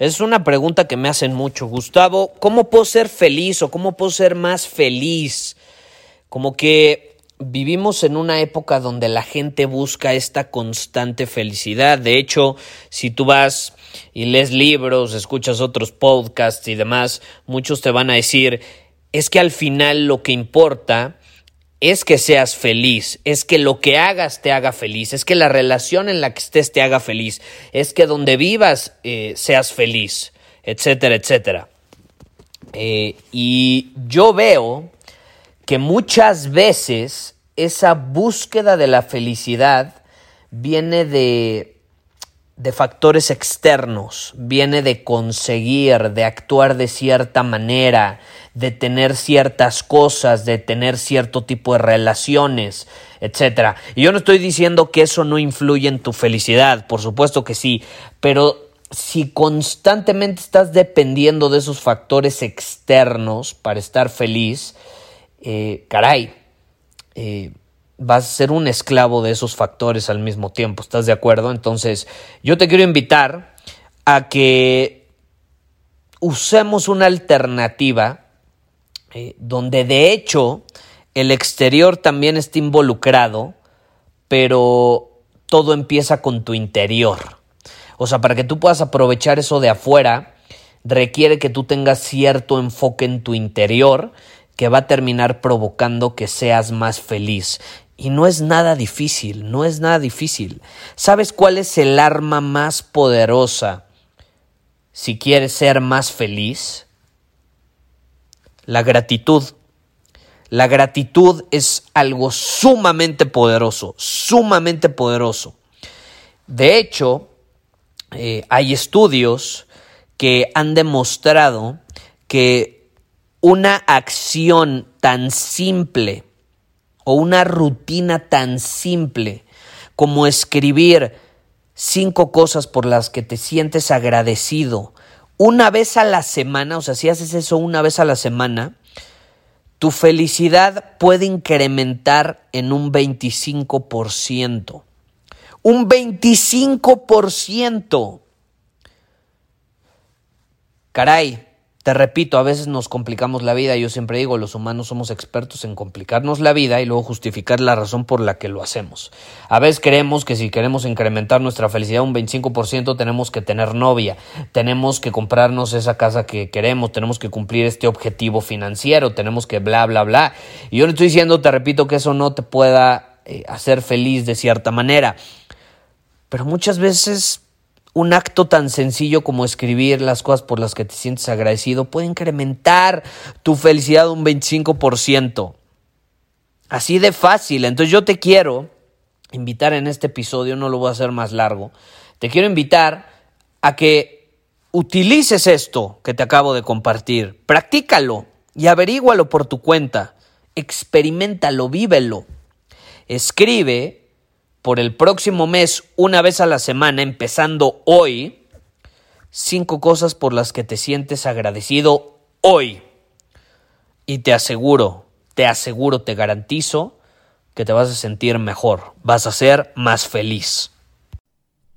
Es una pregunta que me hacen mucho. Gustavo, ¿cómo puedo ser feliz o cómo puedo ser más feliz? Como que vivimos en una época donde la gente busca esta constante felicidad. De hecho, si tú vas y lees libros, escuchas otros podcasts y demás, muchos te van a decir, es que al final lo que importa es que seas feliz, es que lo que hagas te haga feliz, es que la relación en la que estés te haga feliz, es que donde vivas eh, seas feliz, etcétera, etcétera. Eh, y yo veo que muchas veces esa búsqueda de la felicidad viene de, de factores externos, viene de conseguir, de actuar de cierta manera, de tener ciertas cosas, de tener cierto tipo de relaciones, etc. Y yo no estoy diciendo que eso no influye en tu felicidad, por supuesto que sí, pero si constantemente estás dependiendo de esos factores externos para estar feliz, eh, caray, eh, vas a ser un esclavo de esos factores al mismo tiempo, ¿estás de acuerdo? Entonces, yo te quiero invitar a que usemos una alternativa eh, donde de hecho el exterior también está involucrado, pero todo empieza con tu interior. O sea, para que tú puedas aprovechar eso de afuera, requiere que tú tengas cierto enfoque en tu interior que va a terminar provocando que seas más feliz. Y no es nada difícil, no es nada difícil. ¿Sabes cuál es el arma más poderosa si quieres ser más feliz? La gratitud. La gratitud es algo sumamente poderoso, sumamente poderoso. De hecho, eh, hay estudios que han demostrado que una acción tan simple o una rutina tan simple como escribir cinco cosas por las que te sientes agradecido una vez a la semana, o sea, si haces eso una vez a la semana, tu felicidad puede incrementar en un 25%. Un 25%. Caray, te repito, a veces nos complicamos la vida. Yo siempre digo, los humanos somos expertos en complicarnos la vida y luego justificar la razón por la que lo hacemos. A veces creemos que si queremos incrementar nuestra felicidad un 25% tenemos que tener novia, tenemos que comprarnos esa casa que queremos, tenemos que cumplir este objetivo financiero, tenemos que bla, bla, bla. Y yo no estoy diciendo, te repito, que eso no te pueda eh, hacer feliz de cierta manera. Pero muchas veces un acto tan sencillo como escribir las cosas por las que te sientes agradecido puede incrementar tu felicidad un 25%. Así de fácil. Entonces yo te quiero invitar en este episodio, no lo voy a hacer más largo, te quiero invitar a que utilices esto que te acabo de compartir, practícalo y averígualo por tu cuenta, experimentalo, vívelo. Escribe por el próximo mes, una vez a la semana, empezando hoy, cinco cosas por las que te sientes agradecido hoy. Y te aseguro, te aseguro, te garantizo que te vas a sentir mejor, vas a ser más feliz.